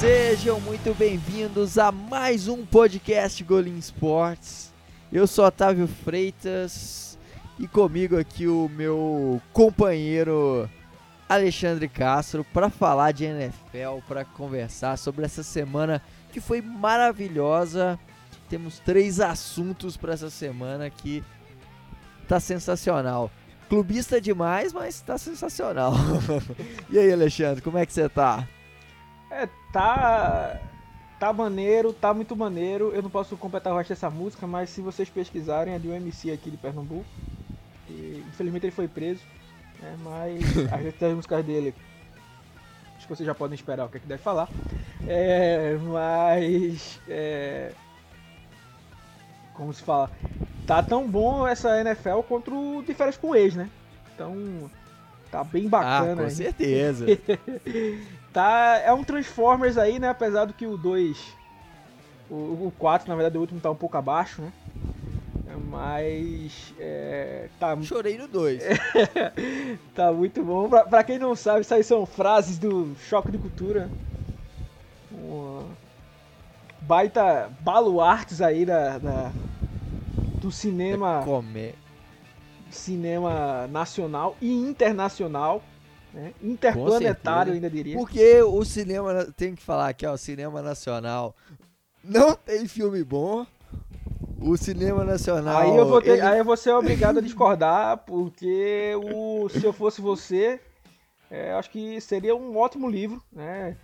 Sejam muito bem-vindos a mais um podcast Golim Sports. Eu sou Otávio Freitas e comigo aqui o meu companheiro Alexandre Castro para falar de NFL, para conversar sobre essa semana que foi maravilhosa. Temos três assuntos para essa semana que tá sensacional. Clubista demais, mas tá sensacional. e aí, Alexandre, como é que você tá? Tá. Tá maneiro, tá muito maneiro. Eu não posso completar o resto dessa música, mas se vocês pesquisarem, é de um MC aqui de Pernambuco. E, infelizmente ele foi preso, né, mas a gente tem as músicas dele. Acho que vocês já podem esperar o que, é que deve falar. É, mas. É, como se fala? Tá tão bom essa NFL contra o de férias com ex, né? Então. Tá bem bacana. Ah, com certeza. tá, é um Transformers aí, né? Apesar do que o 2. O, o 4, na verdade, o último tá um pouco abaixo, né? Mas. É, tá... Chorei no 2. tá muito bom. Pra, pra, quem não sabe, isso aí são frases do Choque de Cultura. Uma baita baluartes aí da, da do cinema. É. Cinema nacional e internacional. Né? Interplanetário, ainda diria. Porque o cinema, tem que falar aqui, ó, o cinema nacional não tem filme bom. O cinema nacional. Aí eu vou, ter, ele... aí eu vou ser obrigado a discordar, porque o Se Eu Fosse Você, é, acho que seria um ótimo livro, né?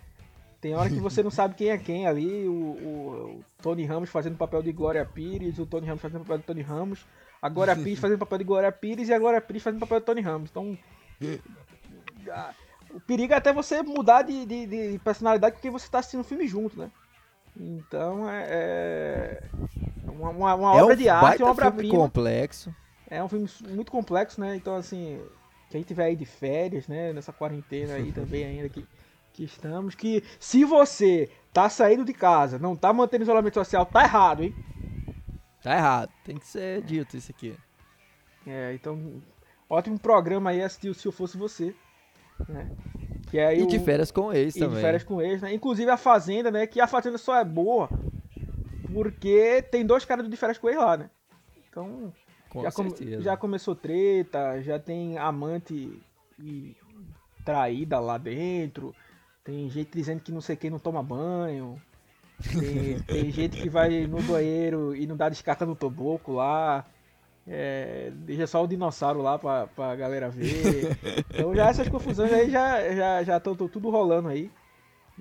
Tem hora que você não sabe quem é quem ali. O, o, o Tony Ramos fazendo o papel de Glória Pires, o Tony Ramos fazendo o papel de Tony Ramos, a Glória Pires fazendo o papel de Glória Pires e a Glória Pires fazendo o papel de Tony Ramos. Então. O perigo é até você mudar de, de, de personalidade porque você está assistindo o filme junto, né? Então é, é uma, uma, uma é obra um de arte, uma obra-prima. complexo. É um filme muito complexo, né? Então, assim, quem tiver aí de férias, né? Nessa quarentena aí também ainda que que estamos, que se você tá saindo de casa, não tá mantendo isolamento social, tá errado, hein? Tá errado, tem que ser dito isso aqui. É, então, ótimo programa aí assistir Se Eu Fosse Você. Né? Que é e de férias com ex e também. de férias com ex, né? Inclusive a Fazenda, né? Que a Fazenda só é boa porque tem dois caras de férias com ex lá, né? Então, com já, já começou treta, já tem amante e traída lá dentro. Tem gente dizendo que não sei quem não toma banho. Tem, tem gente que vai no banheiro e não dá descarga no toboco lá. É, deixa só o dinossauro lá pra, pra galera ver. Então já essas confusões aí já já já estão tudo rolando aí.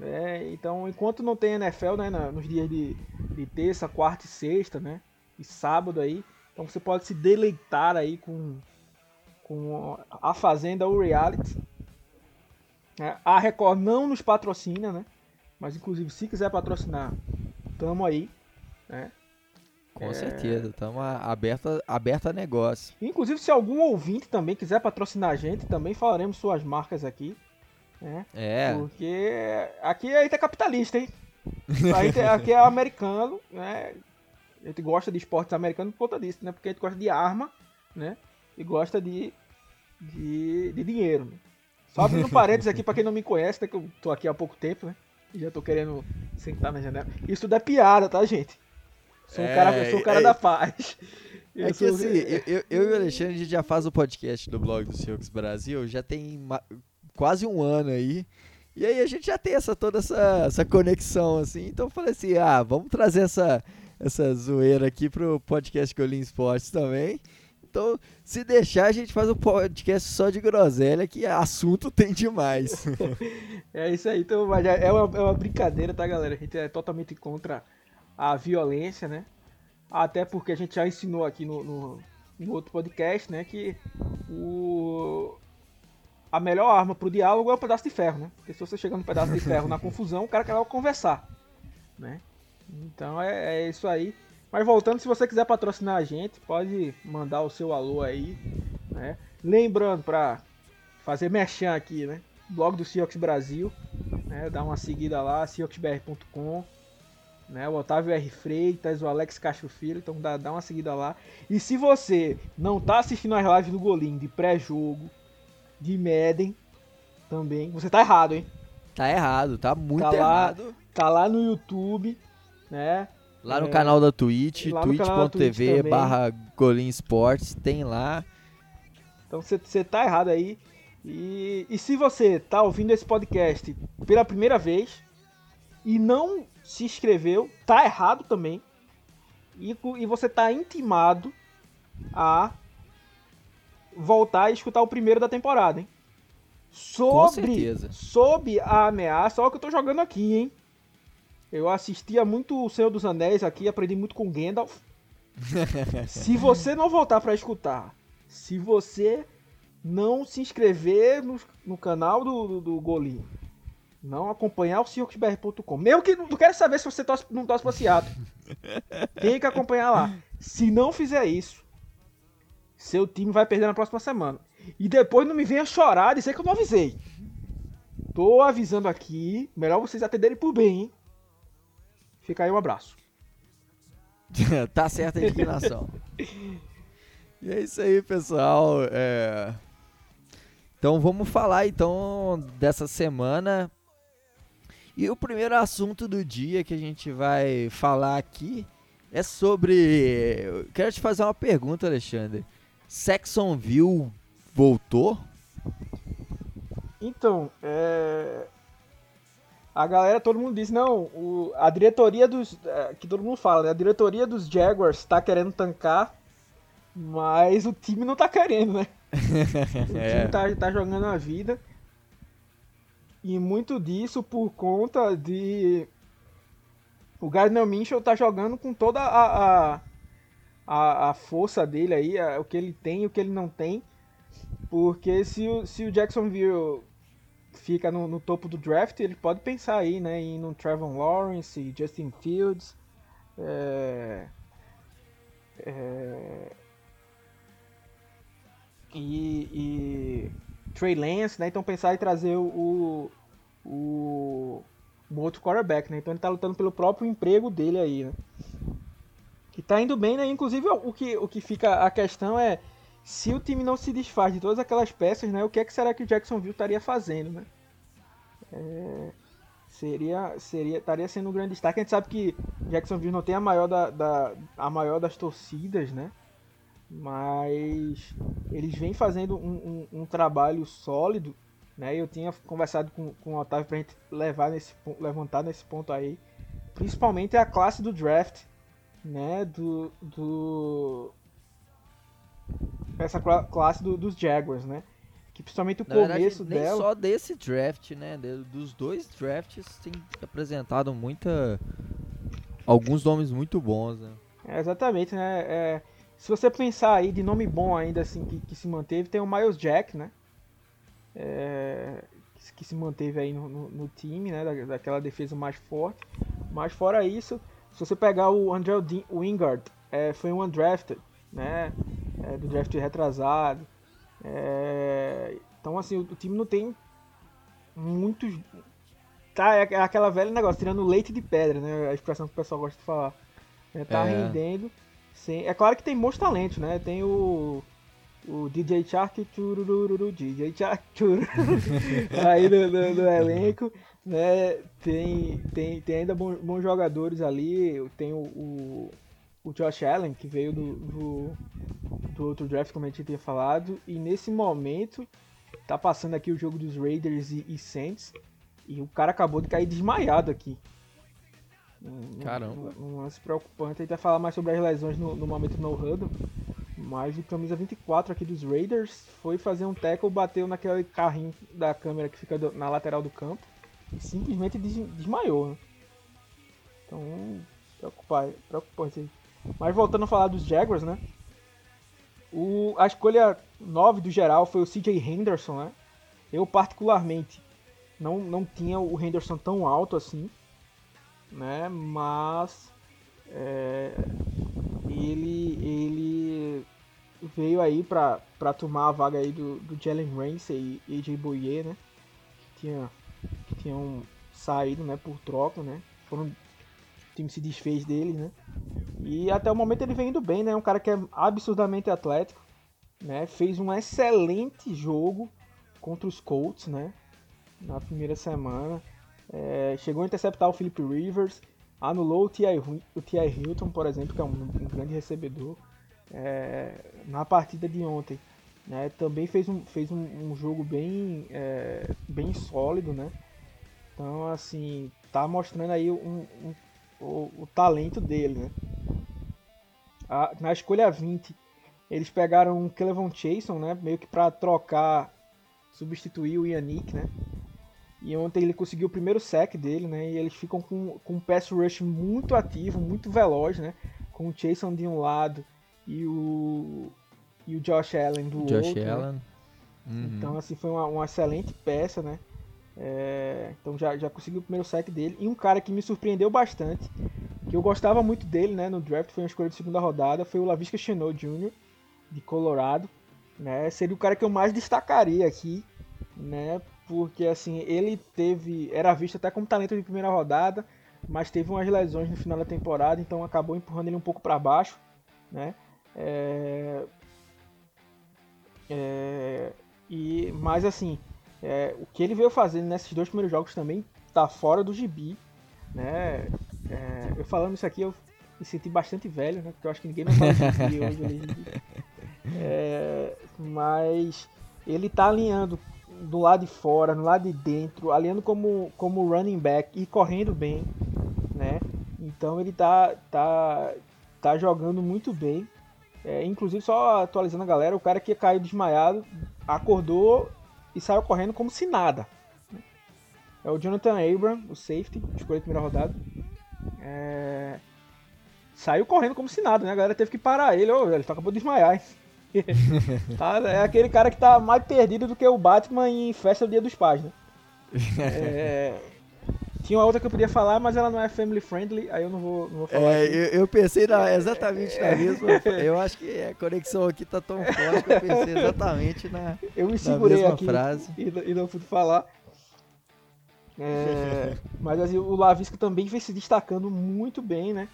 É, então enquanto não tem NFL né, nos dias de, de terça, quarta e sexta, né? E sábado aí. Então você pode se deleitar aí com, com a Fazenda ou Reality. É, a Record não nos patrocina, né? Mas inclusive se quiser patrocinar, tamo aí, né? Com é... certeza, estamos aberto, aberto a negócio. Inclusive, se algum ouvinte também quiser patrocinar a gente, também falaremos suas marcas aqui. Né? É. Porque aqui a gente é capitalista, hein? Gente, aqui é americano, né? A gente gosta de esportes americanos por conta disso, né? Porque a gente gosta de arma, né? E gosta de, de, de dinheiro. Né? Só abrindo parênteses aqui para quem não me conhece, né, que eu tô aqui há pouco tempo, né? E já tô querendo sentar na janela. Isso tudo é piada, tá, gente? Sou um é, cara, sou um cara é, da paz. Eu é que assim, eu, eu, e o Alexandre a gente já faz o podcast do blog do Seahawks Brasil, já tem quase um ano aí. E aí a gente já tem essa, toda essa, essa conexão, assim. Então eu falei assim, ah, vamos trazer essa, essa zoeira aqui pro podcast Golim Esportes também. Então, se deixar, a gente faz um podcast só de groselha, que assunto tem demais. é isso aí, então, mas é uma, é uma brincadeira, tá, galera? A gente é totalmente contra a violência, né? Até porque a gente já ensinou aqui no, no, no outro podcast, né, que o, a melhor arma pro diálogo é o pedaço de ferro, né? Porque se você chega no pedaço de ferro na confusão, o cara quer conversar, né? Então é, é isso aí. Mas voltando, se você quiser patrocinar a gente, pode mandar o seu alô aí, né? Lembrando para fazer merchan aqui, né? Blog do Seahawks Brasil, né? Dá uma seguida lá, seahawksbr.com, né? O Otávio R. Freitas, o Alex Castro Filho, então dá, dá uma seguida lá. E se você não tá assistindo as lives do Golim de pré-jogo, de Madden, também, você tá errado, hein? Tá errado, tá muito tá errado. Lá, tá lá no YouTube, né? Lá no É, canal da Twitch, twitch.tv barra Golim Sports, tem lá. Então você tá errado aí. E, e se você tá ouvindo esse podcast pela primeira vez e não se inscreveu, tá errado também. E, e você tá intimado a voltar e escutar o primeiro da temporada, hein? Sobre, certeza. sob a ameaça, olha o que eu tô jogando aqui, hein? Eu assistia muito O Senhor dos Anéis aqui, aprendi muito com Gandalf. se você não voltar pra escutar, se você não se inscrever no, no canal do, do, do Golinho, não acompanhar o circusbr.com, mesmo que não quero saber se você torce, não torce pra Seattle, tem que acompanhar lá. Se não fizer isso, seu time vai perder na próxima semana. E depois não me venha chorar e dizer que eu não avisei. Tô avisando aqui, melhor vocês atenderem por bem, hein? Fica aí um abraço. tá certa a indignação. e é isso aí, pessoal. É, Então vamos falar então dessa semana. E o primeiro assunto do dia que a gente vai falar aqui é sobre. Eu quero te fazer uma pergunta, Alexandre. Saxonville voltou? Então, é... a galera, todo mundo diz, não, o- a diretoria dos. é, que todo mundo fala, né? A diretoria dos Jaguars tá querendo tancar, mas o time não tá querendo, né? O É. time tá, tá jogando a vida. E muito disso por conta de. O Gardner Minshew tá jogando com toda a, a, a, a força dele aí, a- o que ele tem e o que ele não tem. Porque se o, se o Jacksonville fica no, no topo do draft, ele pode pensar aí, né, em no Trevor Lawrence, Justin Fields, é, é, e, e Trey Lance, né? Então pensar em trazer o, o, outro quarterback, né? Então ele tá lutando pelo próprio emprego dele aí, né? Que tá indo bem, né? Inclusive o que, o que fica a questão é se o time não se desfaz de todas aquelas peças, né? O que é que será que o Jacksonville estaria fazendo, né? É, seria, seria, estaria sendo um grande destaque. A gente sabe que Jacksonville não tem a maior, da, da- a maior das torcidas, né? Mas eles vêm fazendo um, um- um trabalho sólido, né? Eu tinha conversado com, com o Otávio pra gente levar nesse, levantar nesse ponto aí. Principalmente a classe do draft, né? Do, do essa cla- classe do- dos Jaguars, né? Que principalmente o Na verdade, começo nem dela. só desse draft, né? Dos dois drafts tem apresentado muita. Alguns nomes muito bons, né? É, exatamente, né? É, se você pensar aí de nome bom ainda assim que, que se manteve, tem o Miles Jack, né? É, que, se manteve aí no, no- no time, né? Da, daquela defesa mais forte. Mas fora isso, se você pegar o Andrew Wingard, é, foi um undrafted, né? É, do draft retrasado. É, então assim, o, o time não tem muitos. Tá, é, é aquela velha negócio, tirando leite de pedra, né? A expressão que o pessoal gosta de falar. É, tá É. rendendo. Sem... É claro que tem bons talentos, né? Tem o. O DJ Shark, tchurururu, DJ Shark, aí no, no- no elenco, né? Tem, tem, tem ainda bons, bons jogadores ali. Tem o, o, o Josh Allen, que veio do, do, do outro draft, como a gente tinha falado. E nesse momento, tá passando aqui o jogo dos Raiders e, e Saints. E o cara acabou de cair desmaiado aqui. Caramba. Um, um lance preocupante. Gente vai falar mais sobre as lesões no, no momento no huddle. Mas o camisa 24 aqui dos Raiders foi fazer um tackle, bateu naquele carrinho da câmera que fica do- na lateral do campo. E simplesmente des- desmaiou. Né? Então, preocupante, preocupante. Mas voltando a falar dos Jaguars, né? O, a escolha 9 do geral foi o CJ Henderson, né? Eu particularmente não, não tinha o Henderson tão alto assim, né? Mas é, ele, ele veio aí pra tomar a vaga aí do, do Jalen Ramsey e AJ Boye, né? Que, tinha, que tinham saído, né? Por troca, né? Foram, o time se desfez dele, né? E até o momento ele vem indo bem, né? Um cara que é absurdamente atlético, né? Fez um excelente jogo contra os Colts, né? Na primeira semana. É, chegou a interceptar o Philip Rivers, anulou o T.I. Hilton, por exemplo, que é um, um grande recebedor, é, na partida de ontem. Né, também fez um, fez um, um jogo bem, é, bem sólido, né? Então, assim, tá mostrando aí um, um o, o, talento dele, né? A, na escolha 20, eles pegaram o Clevon Chason, né? Meio que para trocar, substituir o Yannick, né? E ontem ele conseguiu o primeiro sec dele, né? E eles ficam com, com um pass rush muito ativo, muito veloz, né? Com o Chason de um lado e o, e o Josh Allen do Josh outro. Josh Allen. Né? Uhum. Então, assim, foi uma, uma excelente peça, né? É, então já, já conseguiu o primeiro sec dele. E um cara que me surpreendeu bastante, que eu gostava muito dele né, no draft, foi uma escolha de segunda rodada, foi o Lavisca Chenot Jr., de Colorado. Né? Seria o cara que eu mais destacaria aqui, né? Porque assim, ele teve. Era visto até como talento de primeira rodada, mas teve umas lesões no final da temporada, então acabou empurrando ele um pouco para baixo. Né? É, é, e, mas assim, é, o que ele veio fazendo nesses dois primeiros jogos também tá fora do gibi. Né? É, eu falando isso aqui, eu me senti bastante velho, né? Porque eu acho que ninguém não fala gibi hoje. É, mas ele tá alinhando do lado de fora, no lado de dentro, alinhando como, como running back e correndo bem, né? Então ele tá, tá, tá jogando muito bem. É, inclusive, só atualizando a galera, o cara que caiu desmaiado acordou e saiu correndo como se nada. É o Jonathan Abram, o safety, escolha de primeira rodada. É... Saiu correndo como se nada, né? A galera teve que parar ele. Ô, ele acabou de desmaiar? tá, é aquele cara que tá mais perdido do que o Batman em Festa do Dia dos Pais, né? É... Tinha uma outra que eu podia falar, mas ela não é family friendly, aí eu não vou, não vou falar. É, eu, eu, pensei na, exatamente na mesma. Eu acho que a conexão aqui tá tão forte que eu pensei exatamente na. Eu me segurei aqui frase. E, e não pude falar. É, mas assim, o Lavisca também vem se destacando muito bem, né?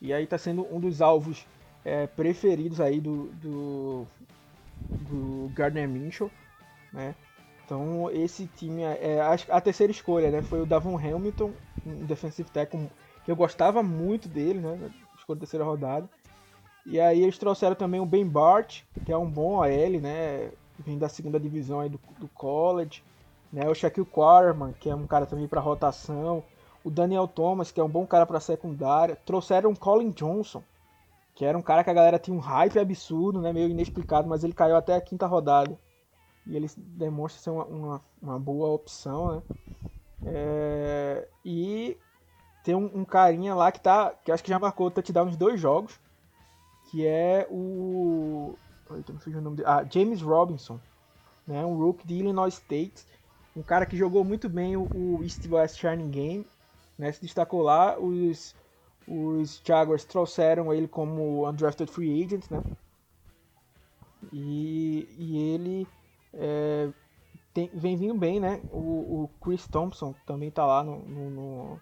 E aí tá sendo um dos alvos é, preferidos aí do, do, do Gardner Minshew, né? Então esse time, é, a, a, terceira escolha, né, foi o Davon Hamilton, um defensive tackle que eu gostava muito dele, né, escolha terceira rodada. E aí eles trouxeram também o Ben Bart, que é um bom AL, né, vem da segunda divisão aí do, do college, né, o Shaquille Quarterman, que é um cara também para rotação, o Daniel Thomas, que é um bom cara para secundária, trouxeram o Colin Johnson, que era um cara que a galera tinha um hype absurdo, né, meio inexplicado, mas ele caiu até a quinta rodada e ele demonstra ser uma, uma, uma boa opção, né? É, e tem um, um, carinha lá que tá. que acho que já marcou touchdown nos dois jogos. Que é o. Eita, não o nome dele. Ah, James Robinson. Né, um rookie de Illinois State. Um cara que jogou muito bem o, o East West Shining Game. Né, se destacou lá. Os, os Jaguars trouxeram ele como undrafted free agent. Né? E, e ele é, tem, vem vindo bem, né? O, o, Chris Thompson também tá lá no, no, no,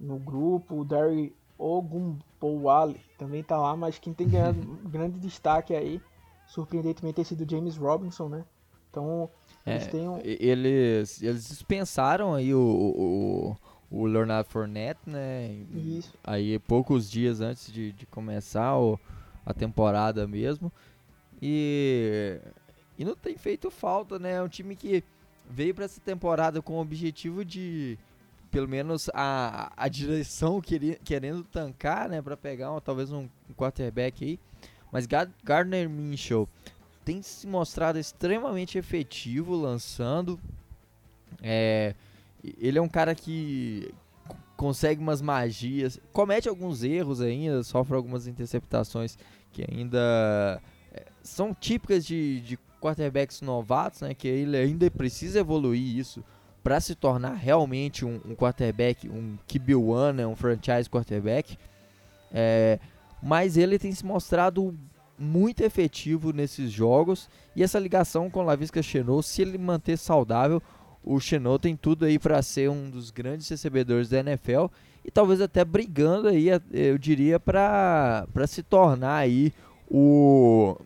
no grupo, o Derry Ogumpowale também tá lá, mas quem tem ganhado grande destaque aí, surpreendentemente, tem sido o James Robinson, né? Então, é, eles têm um... eles, eles dispensaram aí o, o, o Leonard Fournette, né? Isso. Aí poucos dias antes de, de começar o, a temporada mesmo. E e não tem feito falta, né? É um time que veio para essa temporada com o objetivo de, pelo menos, a, a direção queri, querendo tancar, né? Para pegar uma, talvez um, um quarterback aí. Mas Gardner Minshew tem se mostrado extremamente efetivo lançando. É, ele é um cara que consegue umas magias, comete alguns erros ainda, sofre algumas interceptações que ainda é, são típicas de, de quarterbacks novatos, né, que ele ainda precisa evoluir isso para se tornar realmente um, um quarterback, um QB1, né, um franchise quarterback. É, mas ele tem se mostrado muito efetivo nesses jogos e essa ligação com Lavisca Chenot, se ele manter saudável, o Chenot tem tudo aí para ser um dos grandes recebedores da NFL e talvez até brigando aí, eu diria, para se tornar aí o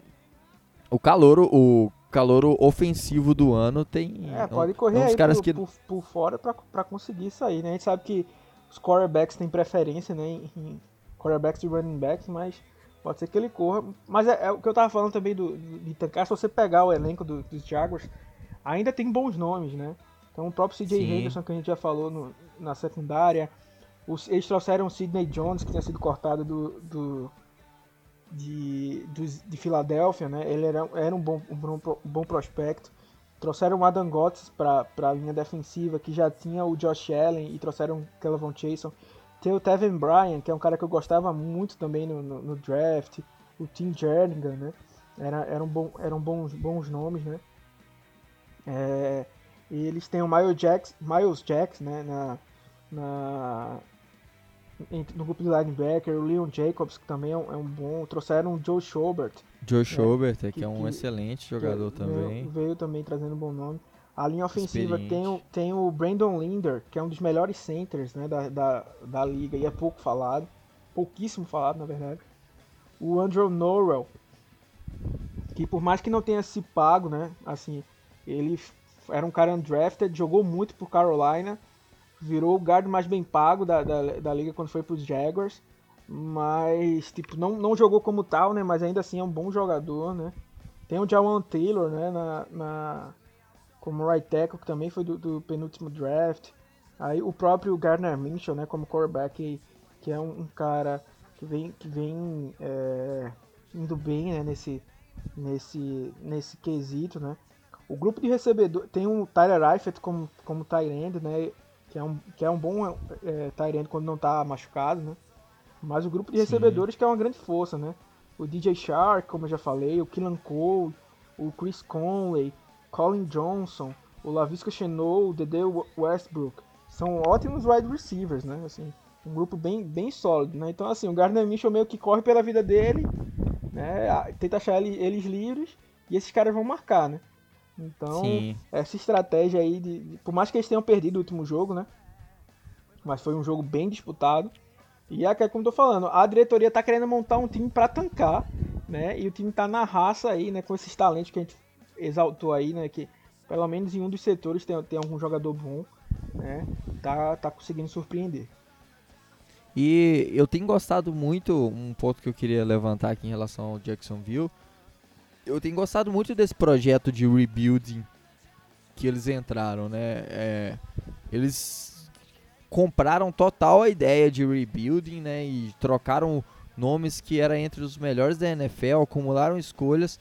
o calor, o calor ofensivo do ano tem. É, pode correr é um caras por, que... por, por fora pra conseguir isso aí, né? A gente sabe que os quarterbacks têm preferência, né? Em quarterbacks e running backs, mas pode ser que ele corra. Mas é, é o que eu tava falando também do, de tancar, se você pegar o elenco do, dos Jaguars, ainda tem bons nomes, né? Então o próprio CJ Henderson, que a gente já falou no, na secundária. Os, eles trouxeram o Sidney Jones, que tinha sido cortado do, do de, do, de Filadélfia, né? Ele era, era um, bom, um, bom, um bom prospecto. Trouxeram o Adam Gotts para a linha defensiva, que já tinha o Josh Allen, e trouxeram o Kelvin Chason. Tem o Tevin Bryan, que é um cara que eu gostava muito também no, no, no draft. O Tim Jernigan, né? Era, eram, bom, eram bons, bons nomes, né? É, e eles têm o Miles Jacks, Miles Jacks né? Na, na, no grupo de linebacker, o Leon Jacobs, que também é um, é um bom. Trouxeram o Joe Schobert. Joe né, Schobert, é, que, que, é um que, excelente jogador também. Veio, veio, também trazendo um bom nome. A linha ofensiva tem o, tem o Brandon Linder, que é um dos melhores centers né, da, da, da liga e é pouco falado. Pouquíssimo falado, na verdade. O Andrew Norwell, que por mais que não tenha se pago, né? Assim, ele era um cara undrafted, jogou muito por Carolina virou o guard mais bem pago da, da, da liga quando foi para os Jaguars. Mas, tipo, não, não jogou como tal, né? Mas ainda assim é um bom jogador, né? Tem o Jawan Taylor, né? Na, na, como right tackle, que também foi do, do, penúltimo draft. Aí o próprio Gardner Minshew, né? Como quarterback, que é um, um cara que vem, que vem é, indo bem, né? Nesse, nesse, nesse quesito, né? O grupo de recebedor tem o Tyler Eifert como, como end, né? que é um, que é um bom é, Tyrant quando não está machucado, né? Mas o grupo de recebedores Sim. que é uma grande força, né? O DJ Shark, como eu já falei, o Killan Cole, o Chris Conley, Colin Johnson, o Lavisca Chenot, o Dede Westbrook. São ótimos wide receivers, né? Assim, um grupo bem, bem sólido, né? Então, assim, o Gardner Mitchell meio que corre pela vida dele, né? Tenta achar eles livres e esses caras vão marcar, né? Então, Sim. essa estratégia aí, de, de, por mais que eles tenham perdido o último jogo, né? Mas foi um jogo bem disputado. E é como eu tô falando, a diretoria tá querendo montar um time para tancar, né? E o time tá na raça aí, né? Com esses talentos que a gente exaltou aí, né? Que pelo menos em um dos setores tem, tem algum jogador bom, né? Tá, tá conseguindo surpreender. E eu tenho gostado muito, um ponto que eu queria levantar aqui em relação ao Jacksonville, eu tenho gostado muito desse projeto de rebuilding que eles entraram, né? É, eles compraram total a ideia de rebuilding, né? E trocaram nomes que eram entre os melhores da NFL, acumularam escolhas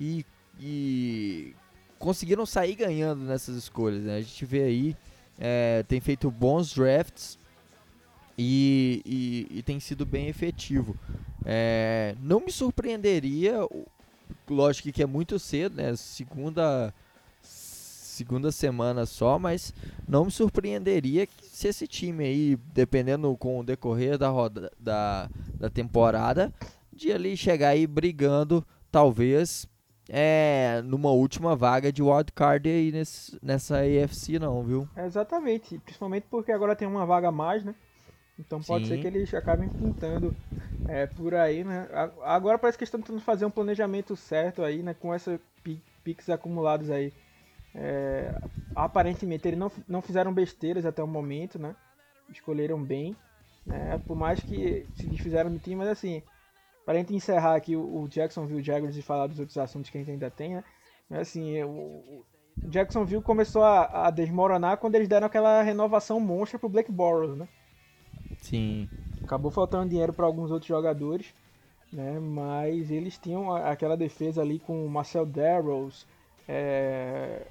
e, e conseguiram sair ganhando nessas escolhas. Né? A gente vê aí, é, tem feito bons drafts e, e, e tem sido bem efetivo. É, não me surpreenderia lógico que é muito cedo, né? Segunda segunda semana só, mas não me surpreenderia se esse time aí, dependendo com o decorrer da roda da, da temporada, de ali chegar aí brigando, talvez é, numa última vaga de wildcard aí nesse, nessa AFC não, viu? É exatamente, principalmente porque agora tem uma vaga a mais, né? Então pode Sim. ser que eles acabem pintando é, por aí, né? Agora parece que estão tentando fazer um planejamento certo aí, né? Com essas piques acumulados aí. É, aparentemente eles não, não fizeram besteiras até o momento, né? Escolheram bem, né? Por mais que se desfizeram do time, mas assim, para gente encerrar aqui o, o Jacksonville Jaguars e falar dos outros assuntos que a gente ainda tem, né? Mas assim, o, o Jacksonville começou a, a desmoronar quando eles deram aquela renovação monstra pro Blake Bortles, né? Sim. Acabou faltando dinheiro para alguns outros jogadores, né? Mas eles tinham aquela defesa ali com Marcel Darrows, é,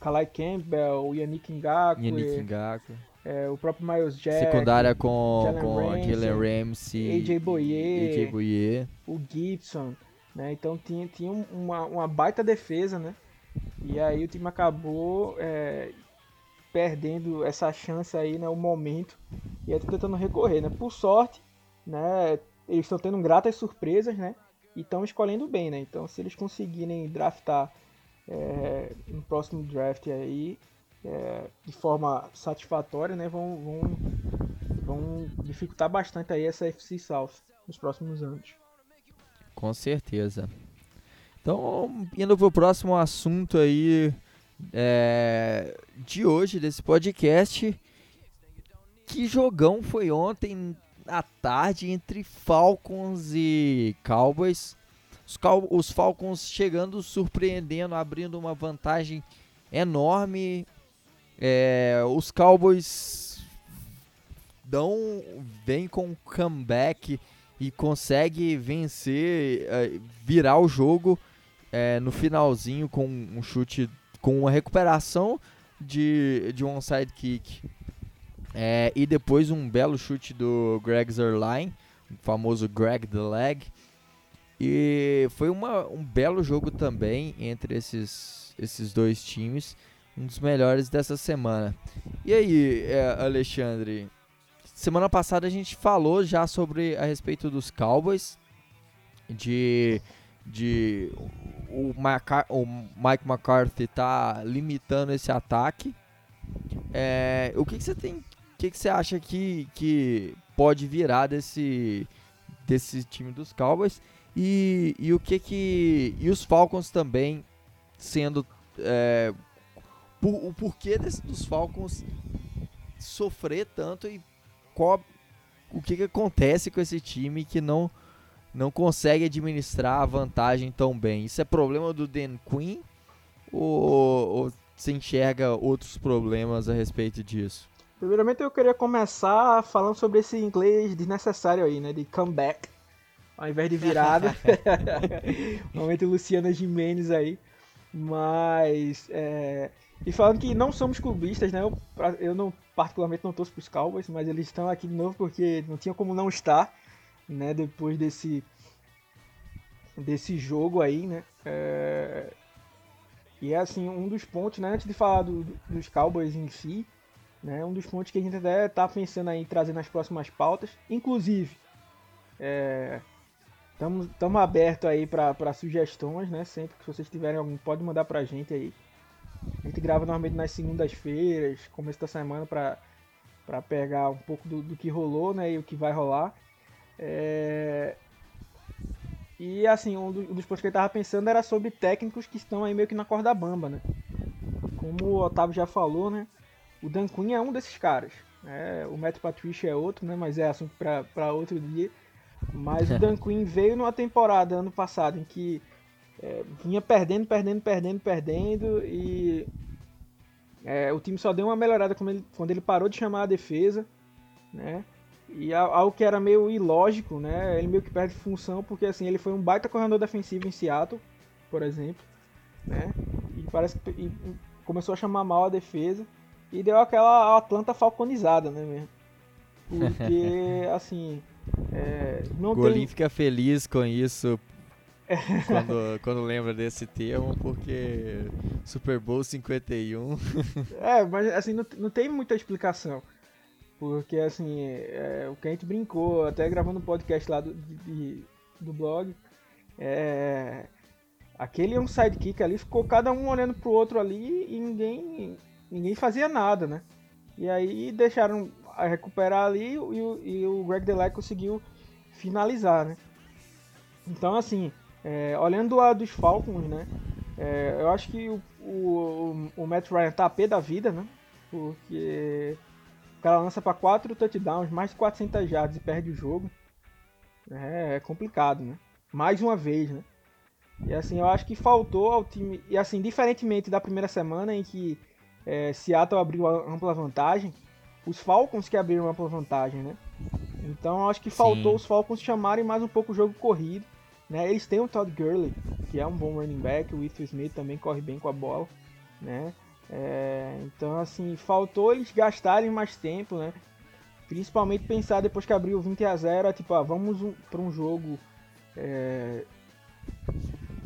Kalai Campbell, Yannick Ngaku, Yannick Ngaku. É, o próprio Miles Jack, secundária com Jalen Ramsey, AJ Boyer, AJ Boyer, o Gibson, né? Então tinha, tinha uma, uma baita defesa, né? E aí o time acabou é, perdendo essa chance aí, né, o momento, e aí tentando recorrer, né? Por sorte, né, eles estão tendo gratas surpresas, né? E estão escolhendo bem, né? Então, se eles conseguirem draftar é, no próximo draft aí é, de forma satisfatória, né, vão, vão, vão dificultar bastante aí essa FC South nos próximos anos. Com certeza. Então, indo pro próximo assunto aí é, de hoje, desse podcast. Que jogão foi ontem à tarde entre Falcons e Cowboys. Os, Cal os Falcons chegando, surpreendendo, abrindo uma vantagem enorme. É, os Cowboys dão, vem com um comeback e consegue vencer, é, virar o jogo é, no finalzinho com um chute, com uma recuperação de, de um onside kick é, e depois um belo chute do Greg Zerline, o famoso Greg the Leg. E foi uma, um belo jogo também entre esses, esses dois times, um dos melhores dessa semana. E aí, é, Alexandre? Semana passada a gente falou já sobre a respeito dos Cowboys, de, de o, o Mike McCarthy tá limitando esse ataque. É, o que, que, você tem o que, que você acha que, que pode virar desse, desse time dos Cowboys? E, e o que que. E os Falcons também sendo. É, por, o porquê desse, dos Falcons sofrer tanto e qual, o que, que acontece com esse time que não, não consegue administrar a vantagem tão bem? Isso é problema do Dan Quinn ou, ou você enxerga outros problemas a respeito disso? Primeiramente eu queria começar falando sobre esse inglês desnecessário aí, né? De comeback, ao invés de virada. Momento Luciana Jimenez aí. Mas, é... E falando que não somos clubistas, né? Eu, eu não, particularmente não torço pros Cowboys, mas eles estão aqui de novo porque não tinha como não estar, né? Depois desse... Desse jogo aí, né? É... E é assim, um dos pontos, né? Antes de falar do, dos Cowboys em si, né? Um dos pontos que a gente até está pensando em trazer nas próximas pautas. Inclusive, estamos é, abertos aí para sugestões, né? Sempre que vocês tiverem algum, pode mandar para a gente aí. A gente grava normalmente nas segundas-feiras, começo da semana, para pegar um pouco do, do, que rolou, né, e o que vai rolar. É... E assim, um, um, dos pontos que eu tava pensando era sobre técnicos que estão aí meio que na corda bamba, né? Como o Otávio já falou, né? O Dan Quinn é um desses caras. É, o Matt Patricia é outro, né? Mas é assunto para outro dia. Mas o Dan Quinn veio numa temporada ano passado em que é, vinha perdendo, perdendo, perdendo, perdendo e é, o time só deu uma melhorada quando ele, quando ele parou de chamar a defesa, né? E algo que era meio ilógico, né? Ele meio que perde função porque assim ele foi um baita corredor defensivo em Seattle, por exemplo, né? E parece que e começou a chamar mal a defesa. E deu aquela Atlanta falconizada, né, mesmo? Porque, assim. É, não Golim tem... fica feliz com isso quando, quando lembra desse termo, porque Super Bowl 51. é, mas assim, não, não tem muita explicação. Porque, assim, é, o que a gente brincou, até gravando um podcast lá do, de, do blog, é, aquele é um sidekick ali, ficou cada um olhando pro outro ali e ninguém ninguém fazia nada, né? E aí deixaram recuperar ali e, o, e o Greg Delay conseguiu finalizar, né? Então, assim, é, olhando do lado dos Falcons, né? É, eu acho que o, o, o Matt Ryan tá a pé da vida, né? Porque o cara lança para 4 touchdowns, mais de 400 yards e perde o jogo. É, é complicado, né? Mais uma vez, né? E assim, eu acho que faltou ao time. E assim, diferentemente da primeira semana em que é, Seattle abriu ampla vantagem, os Falcons que abriram ampla vantagem, né? Então acho que faltou Sim. os Falcons chamarem mais um pouco o jogo corrido. Né? Eles têm o Todd Gurley, que é um bom running back, o Ethan Smith também corre bem com a bola. Né? É, então assim, faltou eles gastarem mais tempo, né? Principalmente pensar depois que abriu 20 a 0, tipo, ah, vamos para um jogo é,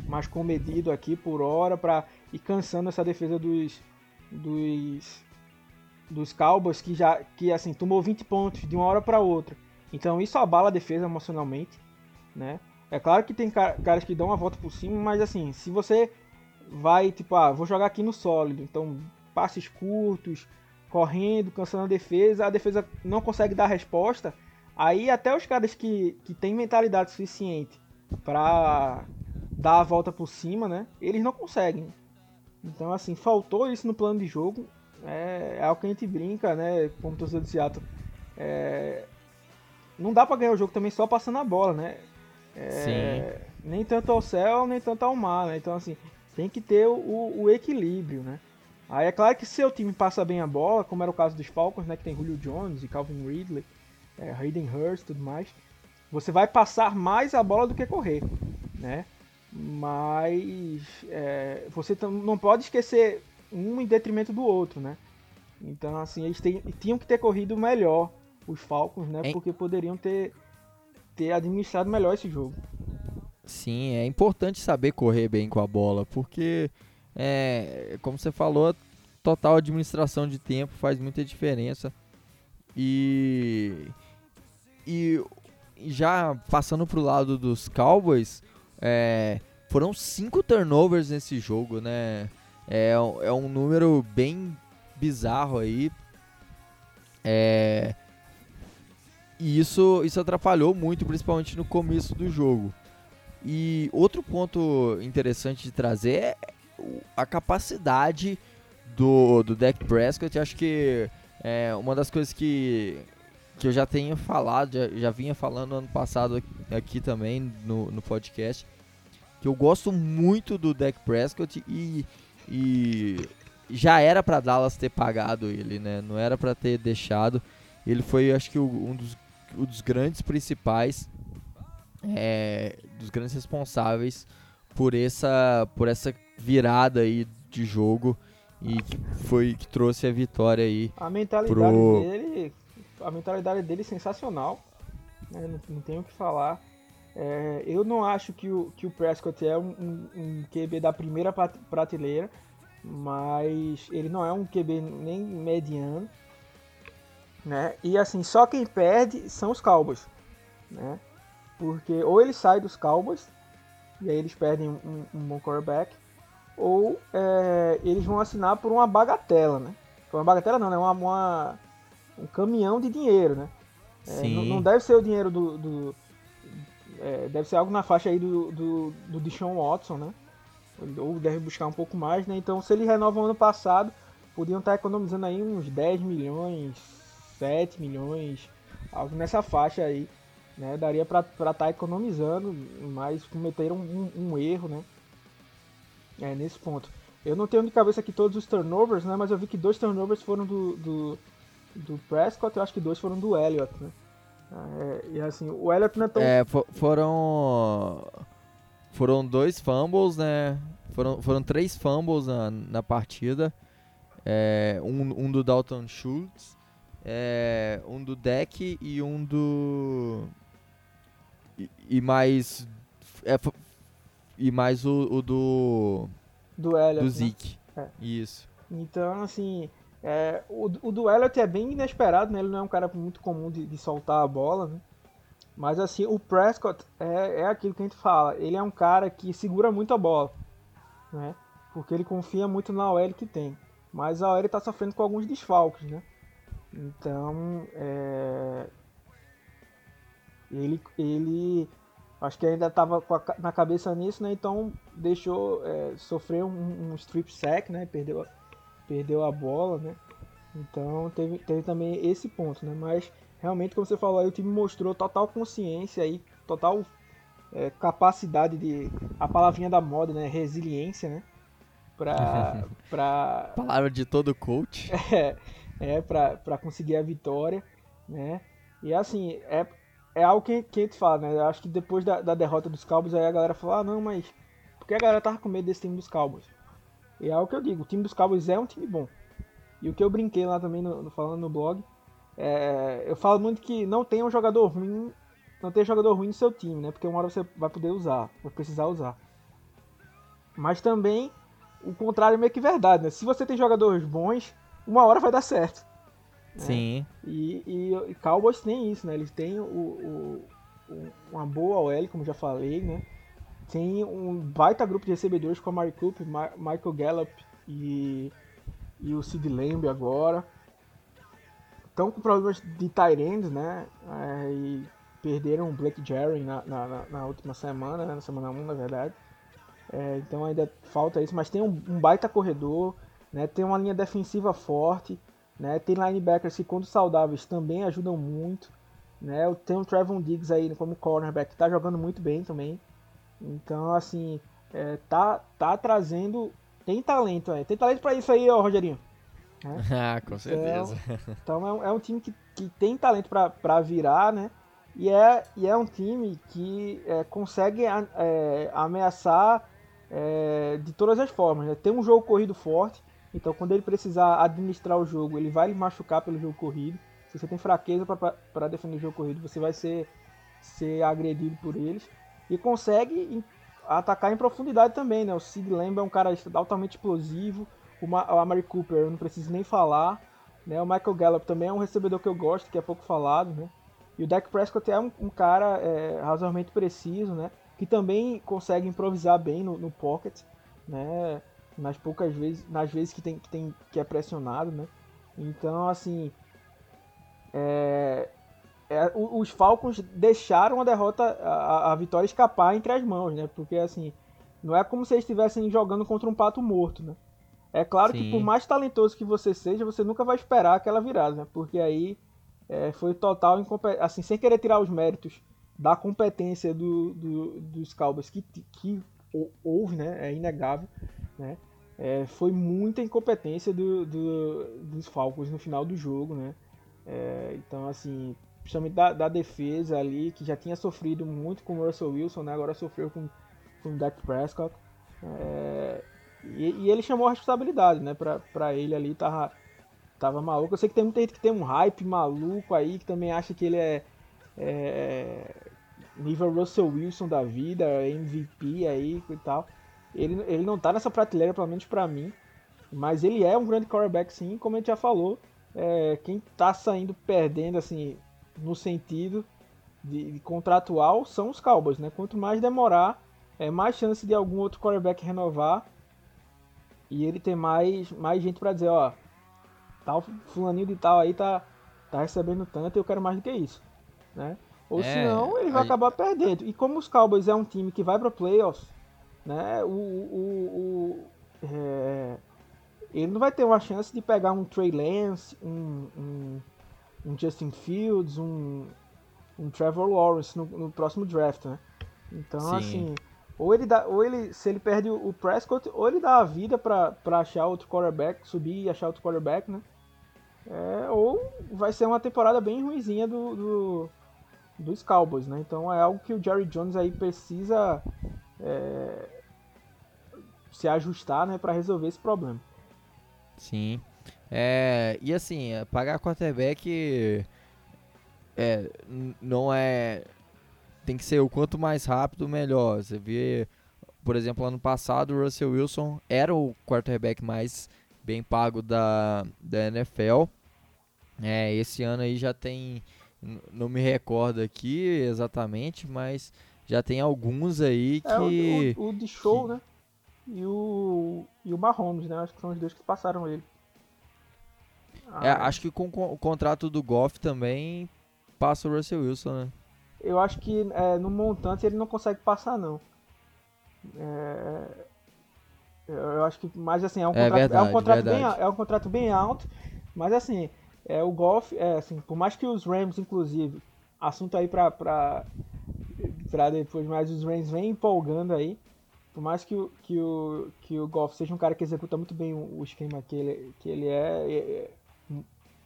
mais comedido aqui por hora para ir cansando essa defesa dos, dos dos Cowboys que já que assim tomou 20 pontos de uma hora para outra. Então isso abala a defesa emocionalmente, né? É claro que tem caras que dão uma volta por cima, mas assim, se você vai tipo, ah, vou jogar aqui no sólido, então passes curtos, correndo, cansando a defesa, a defesa não consegue dar resposta, aí até os caras que, que têm mentalidade suficiente para dar a volta por cima, né? Eles não conseguem. Então, assim, faltou isso no plano de jogo. É, é algo que a gente brinca, né? Como torcedor de Seattle. É, não dá para ganhar o jogo também só passando a bola, né? É, nem tanto ao céu, nem tanto ao mar, né? Então, assim, tem que ter o, o, equilíbrio, né? Aí é claro que se o time passa bem a bola, como era o caso dos Falcons, né? Que tem Julio Jones e Calvin Ridley, é, Hayden Hurst e tudo mais. Você vai passar mais a bola do que correr, né? Mas é, você não pode esquecer um em detrimento do outro, né? Então, assim, eles tinham que ter corrido melhor os Falcons, né? Porque poderiam ter, ter administrado melhor esse jogo. Sim, é importante saber correr bem com a bola, porque, é, como você falou, total administração de tempo faz muita diferença. E, e já passando pro lado dos Cowboys, é, foram cinco turnovers nesse jogo, né? É, é um número bem bizarro aí. É, e isso, isso atrapalhou muito, principalmente no começo do jogo. E outro ponto interessante de trazer é a capacidade do, do Dak Prescott. Acho que é uma das coisas que, que eu já tenho falado, já, já vinha falando ano passado aqui, também no, no podcast, que eu gosto muito do Dak Prescott e, e já era para Dallas ter pagado ele, né? Não era para ter deixado. Ele foi, acho que, um dos um dos grandes principais, é, dos grandes responsáveis por essa, por essa virada aí de jogo e que foi que trouxe a vitória aí. A mentalidade pro... dele, a mentalidade dele é sensacional, né? não, não, tenho o que falar. É, eu não acho que o, que o Prescott é um, um, um QB da primeira prateleira, mas ele não é um QB nem mediano né? E assim, só quem perde são os Cowboys, né? Porque ou ele sai dos Cowboys e aí eles perdem um, um bom quarterback, ou é, eles vão assinar por uma bagatela, né? Uma bagatela não, né? Uma, uma um caminhão de dinheiro, né? É, não, não, deve ser o dinheiro do, do é, deve ser algo na faixa aí do, do, do Deshaun Watson, né? Ou deve buscar um pouco mais, né? Então, se ele renova o ano passado, podiam estar economizando aí uns 10 milhões, 7 milhões, algo nessa faixa aí, né? Daria para estar tá economizando, mas cometeram um, um, erro, né? É, nesse ponto. Eu não tenho de cabeça aqui todos os turnovers, né? Mas eu vi que dois turnovers foram do, do, do Prescott, eu acho que dois foram do Elliott, né? É, e assim, o Elliott não é tão... É, foram... Foram dois fumbles, né? Foram, foram três fumbles na, na partida. É, um, um do Dalton Schultz é, um do deck e um do. E, e mais. É, e mais o, o do. Do Elliot. Do né? Zeke. Né? Isso. Então, assim. É, o, o do é bem inesperado, né? Ele não é um cara muito comum de, de soltar a bola, né? Mas assim, o Prescott é, é aquilo que a gente fala. Ele é um cara que segura muito a bola, né? Porque ele confia muito na OL que tem. Mas a OL está sofrendo com alguns desfalques, né? Então, é, ele, ele acho que ainda estava na cabeça nisso, né? Então deixou é, sofrer um, um, strip sack, né? Perdeu, perdeu a bola, né? Então teve, teve também esse ponto, né? Mas realmente, como você falou, aí, o time mostrou total consciência aí, total é, capacidade de a palavrinha da moda, né? Resiliência, né? Pra, pra... Palavra de todo coach. É, é, para conseguir a vitória, né? E assim, é, é algo que, que a gente fala, né? Eu acho que depois da, da derrota dos Cowboys, aí a galera falou, ah, não, mas por que a galera tava com medo desse time dos Cowboys? E é algo que eu digo, o time dos Cowboys é um time bom. E o que eu brinquei lá também, no, falando no blog, é, eu falo muito que não tem um jogador ruim, não tem jogador ruim no seu time, né? Porque uma hora você vai poder usar, vai precisar usar. Mas também o contrário é meio que verdade, né? Se você tem jogadores bons, uma hora vai dar certo. Né? Sim. E, e, e, Cowboys tem isso, né? Eles têm o, o, o, uma boa OL, como já falei, né? Tem um baita grupo de recebedores com a Mari Cooper, Michael Gallup e, e o Sid Lamb agora. Estão com problemas de tight né? É, e perderam o Blake Jerry na, na, na, última semana, né? na semana 1, na verdade. É, então ainda falta isso, mas tem um, um, baita corredor, né? Tem uma linha defensiva forte, né? Tem linebackers que quando saudáveis também ajudam muito, né? Tem o Trevon Diggs aí como cornerback, que tá jogando muito bem também. Então, assim, é, tá, tá trazendo. Tem talento, é. Tem talento para isso aí, ó, Rogerinho. Né? ah, com certeza. Então, então é, um, é, um time que, que tem talento para virar, né? E é, e é um time que é, consegue é, ameaçar é, de todas as formas. Né? Tem um jogo corrido forte, então quando ele precisar administrar o jogo, ele vai machucar pelo jogo corrido. Se você tem fraqueza para defender o jogo corrido, você vai ser, ser agredido por eles. E consegue atacar em profundidade também, né? O Sid Lamb é um cara altamente explosivo. O, Ma o Amari Cooper, eu não preciso nem falar. Né? O Michael Gallup também é um recebedor que eu gosto, que é pouco falado, né? E o Dak Prescott é um, um cara é, razoavelmente preciso, né? Que também consegue improvisar bem no, no pocket, né? Nas poucas vezes, nas vezes que tem que, tem, que é pressionado, né? Então, assim, é, é, os Falcons deixaram a derrota, a, a, vitória escapar entre as mãos, né? Porque assim, não é como se eles estivessem jogando contra um pato morto, né? É claro Sim. que por mais talentoso que você seja, você nunca vai esperar aquela virada, né? Porque aí é, foi total assim, sem querer tirar os méritos da competência do, do, dos Cowboys que, que houve, né? É inegável, né? É, foi muita incompetência do, do, dos Falcons no final do jogo, né? É, então, assim, principalmente da, da, defesa ali, que já tinha sofrido muito com o Russell Wilson, né? agora sofreu com, com o Dak Prescott. É, e, e, ele chamou a responsabilidade, né? Pra, pra ele ali, tava, tava maluco. Eu sei que tem muita gente que tem um hype maluco aí, que também acha que ele é, é nível Russell Wilson da vida, MVP aí e tal. Ele, ele não tá nessa prateleira, pelo menos pra mim. Mas ele é um grande quarterback sim, como a gente já falou é, quem está saindo perdendo, assim, no sentido de, de, contratual, são os Cowboys, né? Quanto mais demorar, é mais chance de algum outro quarterback renovar e ele ter mais, mais gente para dizer, ó, tal fulaninho de tal aí tá, tá recebendo tanto, eu quero mais do que isso, né? Ou é, senão ele vai acabar perdendo. E como os Cowboys é um time que vai para playoffs, né? O, o, o é, ele não vai ter uma chance de pegar um Trey Lance, um, um, um Justin Fields, um, um Trevor Lawrence no, no, próximo draft, né? Então, Sim. assim, ou ele dá, ou ele, se ele perde o Prescott, ou ele dá a vida para achar outro quarterback, subir e achar outro quarterback, né? É, ou vai ser uma temporada bem ruizinha do, do, dos Cowboys, né? Então é algo que o Jerry Jones aí precisa é, se ajustar, né, para resolver esse problema. Sim. É, e assim, é, pagar quarterback é, não é. Tem que ser o quanto mais rápido, melhor. Você vê, por exemplo, ano passado o Russell Wilson era o quarterback mais bem pago da, da NFL. É, esse ano aí já tem. Não me recordo aqui exatamente, mas já tem alguns aí que. É, o, o, o de show, que, né? e o, e o Mahomes, né? Acho que são os dois que passaram ele. É, ah, acho que com o contrato do Goff também passa o Russell Wilson, né? Eu acho que é, no montante ele não consegue passar, não. É, eu acho que, mas assim, é um é contrato, é verdade, é um contrato, bem, é um contrato bem alto, mas assim, é, o Goff, é, assim, por mais que os Rams, inclusive, assunto aí pra, pra, pra depois, mas os Rams vem empolgando aí, por mais que o, que o, que o Goff seja um cara que executa muito bem o, esquema que ele, que ele é, é, é,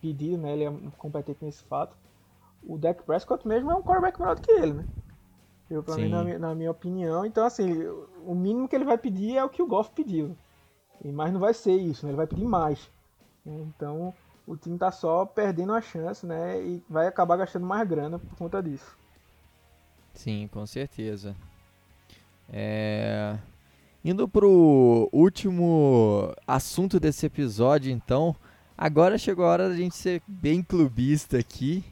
pedido, né? Ele é competente nesse fato. O Dak Prescott mesmo é um quarterback melhor do que ele, né? Eu, pra mim, na, na, minha opinião. Então, assim, o mínimo que ele vai pedir é o que o Goff pediu. E mais não vai ser isso, né? Ele vai pedir mais. Então, o time tá só perdendo a chance, né? E vai acabar gastando mais grana por conta disso. Sim, com certeza. É... Indo pro último assunto desse episódio, então, agora chegou a hora da gente ser bem clubista aqui.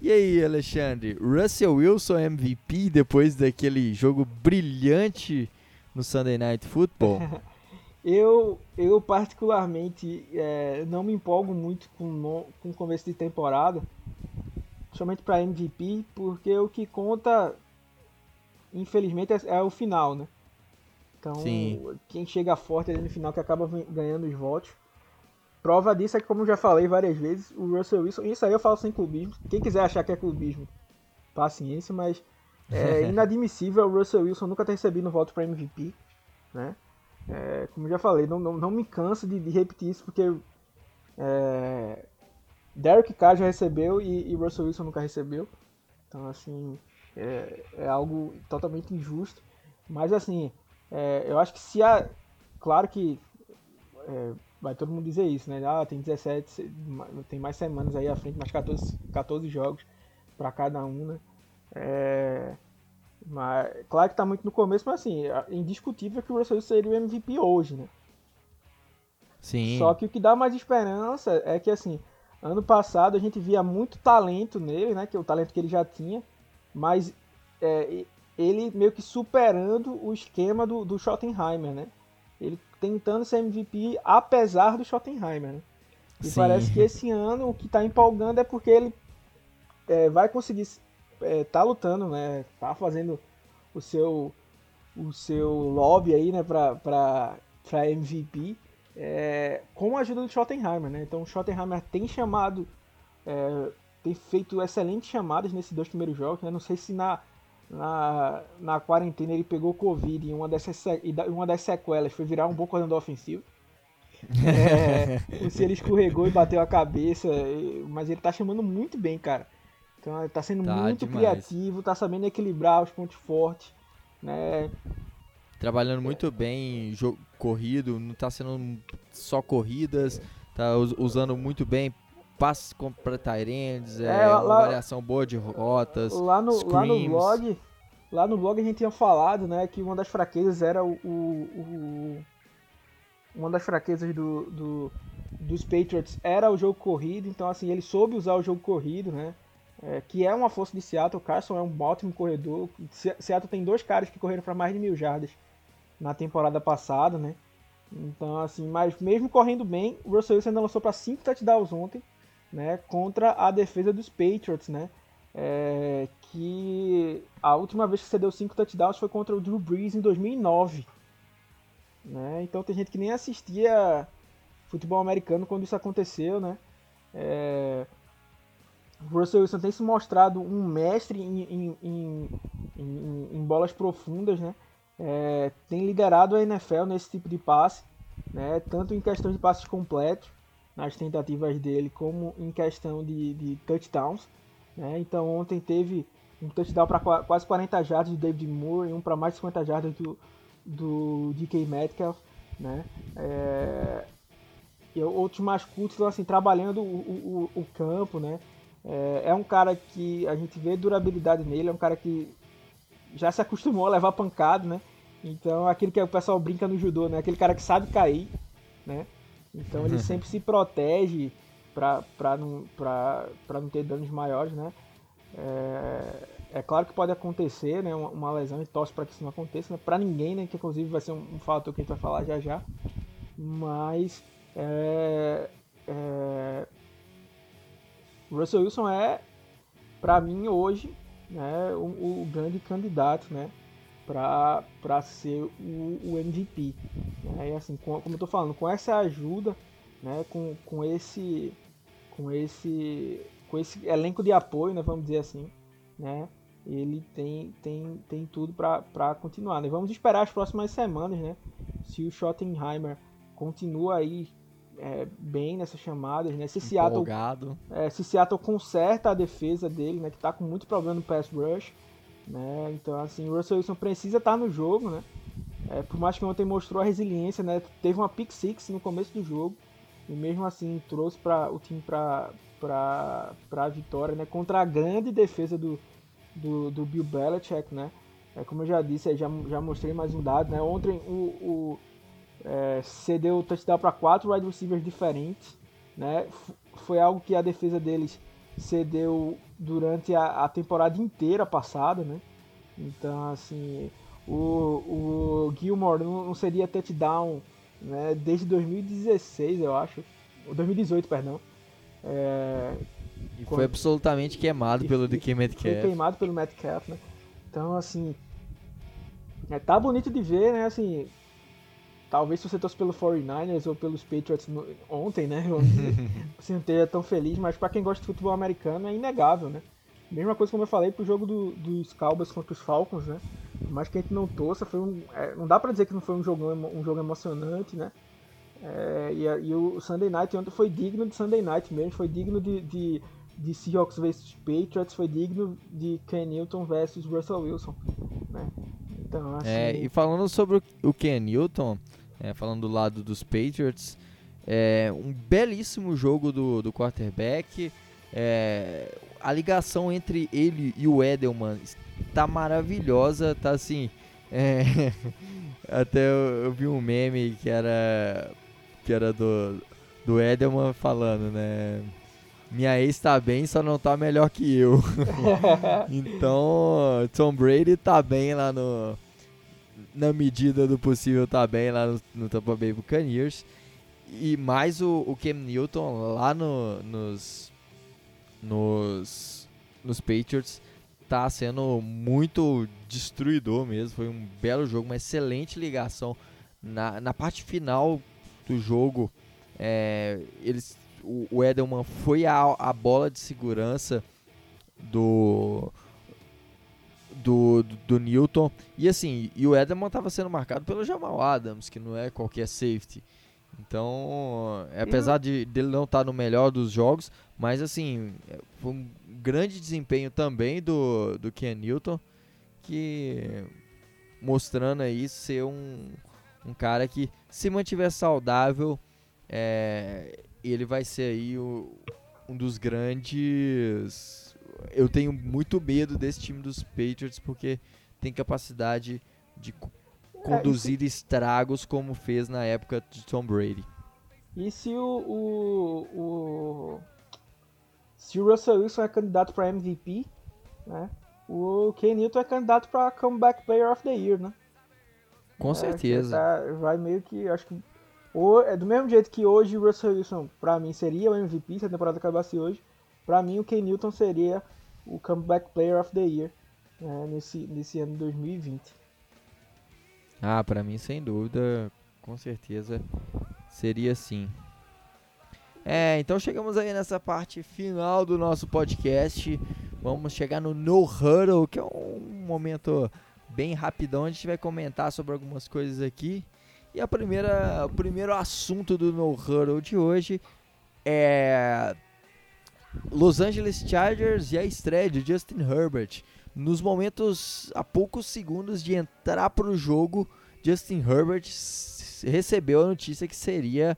E aí, Alexandre, Russell Wilson MVP depois daquele jogo brilhante no Sunday Night Football? eu, eu particularmente é, não me empolgo muito com, com o começo de temporada, somente para MVP, porque o que conta infelizmente, é, é, o final, né? Então, Sim. quem chega forte ali no final que acaba ganhando os votos. Prova disso é que, como eu já falei várias vezes, o Russell Wilson, isso aí eu falo sem clubismo. Quem quiser achar que é clubismo, paciência, mas é inadmissível o Russell Wilson nunca ter recebido um voto para MVP, né? É, como eu já falei, não, não, não me canso de, de repetir isso, porque é, Derek Carr já recebeu e, e Russell Wilson nunca recebeu. Então, assim, é, é algo totalmente injusto. Mas, assim, é, eu acho que se a. Claro que é, vai todo mundo dizer isso, né? Ah, tem 17, se- ma- tem mais semanas aí à frente, mais 14, 14 jogos para cada um, né? É, mas, claro que tá muito no começo, mas assim, é indiscutível que o Russell seria o MVP hoje, né? Sim. Só que o que dá mais esperança é que, assim, ano passado a gente via muito talento nele, né? Que é o talento que ele já tinha, mas é, ele meio que superando o esquema do, do Schottenheimer, né? Ele tentando ser MVP apesar do Schottenheimer, né? E Sim. parece que esse ano o que tá empolgando é porque ele é, vai conseguir é, tá lutando, né? Tá fazendo o seu o seu lobby aí, né, pra MVP é, com a ajuda do Schottenheimer, né? Então o Schottenheimer tem chamado, é, tem feito excelentes chamadas nesses dois primeiros jogos, né? Não sei se na, na, na quarentena ele pegou Covid e uma dessas, e uma das sequelas foi virar um bom coordenador ofensivo. É, se ele escorregou e bateu a cabeça, mas ele tá chamando muito bem, cara. Então ele tá sendo Tá muito demais. criativo, tá sabendo equilibrar os pontos fortes, né? Trabalhando muito bem, jogo corrido, não tá sendo só corridas, tá us- usando muito bem passes para Tyrands, é, É, lá- uma variação boa de rotas. Lá no, lá no blog, lá no blog a gente tinha falado, né, que uma das fraquezas era o, o- o- uma das fraquezas do, do- dos Patriots era o jogo corrido, então assim, ele soube usar o jogo corrido, né? é, que é uma força de Seattle, o Carson é um ótimo corredor. Se- Seattle tem dois caras que correram para mais de mil jardas na temporada passada, né? Então, assim, mas mesmo correndo bem, o Russell Wilson ainda lançou para cinco touchdowns ontem, né? Contra a defesa dos Patriots, né? É, que a última vez que você deu cinco touchdowns foi contra o Drew Brees em 2009. Né? Então tem gente que nem assistia futebol americano quando isso aconteceu, né? É, Russell Wilson tem se mostrado um mestre em, em, em, em- bolas profundas, né? É, tem liderado a NFL nesse tipo de passe, né? Tanto em questão de passes completos, nas tentativas dele, como em questão de, de touchdowns. Né? Então ontem teve um touchdown para quase 40 jardas do David Moore e um para mais de 50 jardas do, do DK Metcalf. Né? É, e outros mais curtos estão assim, trabalhando o, o, o- campo. Né? É, é um cara que a gente vê durabilidade nele, é um cara que já se acostumou a levar pancada, né? Então aquilo que o pessoal brinca no judô, né? Aquele cara que sabe cair, né? Então ele sempre se protege para não, pra, pra não ter danos maiores, né? É, é claro que pode acontecer, né? Uma, uma lesão e torce para que isso não aconteça, né? Para ninguém, né? Que inclusive vai ser um, um fator que a gente vai falar já já. Mas é, é, Russell Wilson é, para mim hoje, né? O, o grande candidato, né? Para ser o, o MVP. Né? E assim, com- como eu tô falando, com essa ajuda, né? Com, com esse com esse com esse elenco de apoio, né, vamos dizer assim, né? Ele tem tem, tem tudo para continuar. Né? Vamos esperar as próximas semanas, né? Se o Schottenheimer continua aí é, bem nessas chamadas, né? Se Seattle é, se Seattle conserta a defesa dele, né, que tá com muito problema no pass rush, né, então assim, o Russell Wilson precisa estar no jogo, né, é, por mais que ontem mostrou a resiliência, né, teve uma pick six no começo do jogo, e mesmo assim trouxe pra, o time para a vitória, né, contra a grande defesa do, do, do Bill Belichick, né, é, como eu já disse, já, já mostrei mais um dado, né, ontem o, o é, cedeu o touchdown para quatro wide receivers diferentes, né? F- Foi algo que a defesa deles cedeu durante a, a temporada inteira passada, né? Então, assim, o, o Gilmore não, não seria touchdown né, desde 2016, eu acho. Ou 2018, perdão. É, E foi absolutamente queimado e- pelo DK Foi Metcalf. queimado pelo Metcalf, né? Então, assim, É, tá bonito de ver, né? Assim, talvez se você torce pelo 49ers ou pelos Patriots no, ontem, né? você não esteja tão feliz, mas para quem gosta de futebol americano é inegável, né? Mesma coisa como eu falei pro jogo do, dos Cowboys contra os Falcons, né? Mas que a gente não torça, foi um, é, não dá para dizer que não foi um jogo, um jogo emocionante, né? É, e, e, o Sunday Night ontem foi digno de Sunday Night mesmo, foi digno de, de, de Seahawks vs Patriots, foi digno de Ken Newton vs Russell Wilson, né? Então, assim... É, e falando sobre o Ken Newton, é, falando do lado dos Patriots, é um belíssimo jogo do, do quarterback, é, a ligação entre ele e o Edelman tá maravilhosa, tá assim. É, até eu, eu, vi um meme que era que era do, do Edelman falando, né? Minha ex tá bem, só não tá melhor que eu. então, Tom Brady tá bem lá no. Na medida do possível, tá bem lá no, no Tampa Bay Buccaneers. E mais o, o Cam Newton lá no, nos, nos, nos Patriots tá sendo muito destruidor mesmo. Foi um belo jogo, uma excelente ligação. Na, na parte final do jogo, é, eles, o, o Edelman foi a, a bola de segurança do, do, do, do Newton. E assim, e o Edelman estava sendo marcado pelo Jamal Adams, que não é qualquer safety. Então, apesar de dele não estar tá no melhor dos jogos, mas assim, foi um grande desempenho também do, do Ken Newton, que mostrando aí ser um, um cara que se mantiver saudável, é, ele vai ser aí o, um dos grandes. Eu tenho muito medo desse time dos Patriots porque tem capacidade de conduzir é, estragos como fez na época de Tom Brady. E se o, o, o se o Russell Wilson é candidato para MVP, né? O Ken Newton é candidato para Comeback Player of the Year, né? Com é, certeza. Tá, vai meio que, acho que ou, é do mesmo jeito que hoje o Russell Wilson para mim seria o MVP se a temporada acabasse hoje, para mim o Ken Newton seria o Comeback Player of the Year né, nesse nesse ano de 2020. Ah, para mim sem dúvida, com certeza seria sim. É, então chegamos aí nessa parte final do nosso podcast. Vamos chegar no No Huddle, que é um momento bem rapidão. A gente vai comentar sobre algumas coisas aqui. E a primeira, o primeiro assunto do No Huddle de hoje é Los Angeles Chargers e a estreia de Justin Herbert. Nos momentos, a poucos segundos de entrar para o jogo, Justin Herbert recebeu a notícia que seria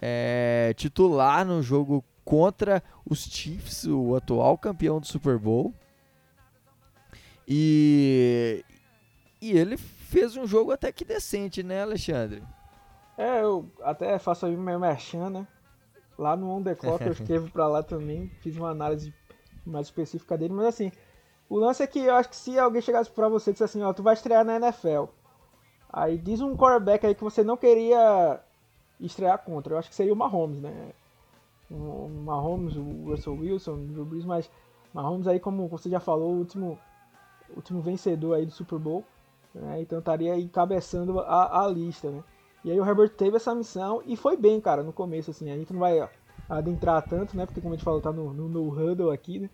é, titular no jogo contra os Chiefs, o atual campeão do Super Bowl. E, e ele fez um jogo até que decente, né, Alexandre? É, eu até faço aí meu merchan, né? Lá no On The Clock eu escrevo pra lá também, fiz uma análise mais específica dele, mas assim, o lance é que eu acho que se alguém chegasse pra você e dissesse assim, ó, tu vai estrear na NFL, aí diz um quarterback aí que você não queria estrear contra, eu acho que seria o Mahomes, né? O Mahomes, o Russell Wilson, o Drew Brees, mas Mahomes aí, como você já falou, o último, último vencedor aí do Super Bowl, né? Então estaria encabeçando a, a lista, né? E aí o Herbert teve essa missão e foi bem, cara, no começo, assim. A gente não vai adentrar tanto, né? Porque como a gente falou, tá no, no, no huddle aqui, né?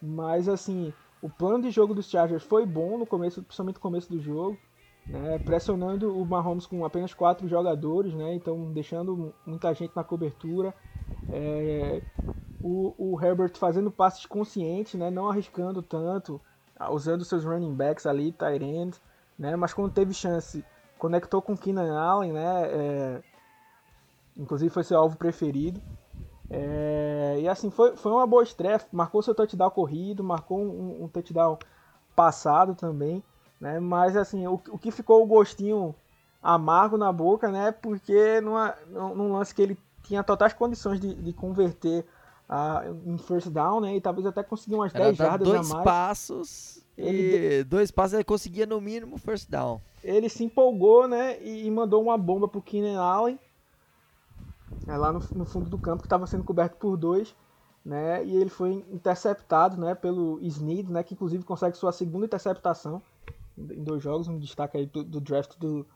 Mas, assim, o plano de jogo dos Chargers foi bom no começo, principalmente no começo do jogo, né? Pressionando o Mahomes com apenas quatro jogadores, né? Então deixando muita gente na cobertura. É, o, o, Herbert fazendo passes conscientes, né? Não arriscando tanto, usando seus running backs ali, tight end, né? Mas quando teve chance conectou com Keenan Allen, né? É, inclusive foi seu alvo preferido. É, e assim, foi, foi uma boa estreia. Marcou seu touchdown corrido, marcou um, um touchdown passado também. Né? Mas assim, o, o que ficou o gostinho amargo na boca, né? Porque numa, num lance que ele tinha totais condições de, de converter uh, em first down, né? E talvez até conseguir umas Era 10 jardas dois a mais. passos ele, e dois passos ele conseguia no mínimo first down ele se empolgou, né, e mandou uma bomba pro Keenan Allen, é, lá no, no, fundo do campo, que estava sendo coberto por dois, né, e ele foi interceptado, né, pelo Snead, né, que inclusive consegue sua segunda interceptação em dois jogos, um destaque aí do, do draft do,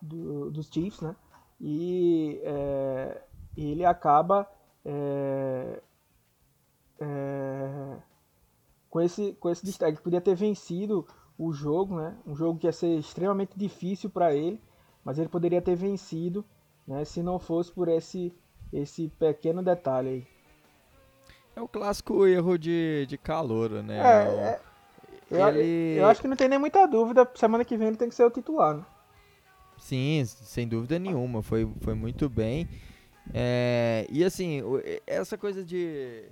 do, dos Chiefs, né? E é, ele acaba é, é, com, esse, com esse destaque. Podia ter vencido o jogo, né? Um jogo que ia ser extremamente difícil para ele, mas ele poderia ter vencido, né? Se não fosse por esse, esse pequeno detalhe aí. É o clássico erro de, de calor, né? É, é, ele... eu, eu, acho que não tem nem muita dúvida. Semana que vem ele tem que ser o titular, né? Sim, sem dúvida nenhuma. Foi, foi muito bem. É, e assim, essa coisa de.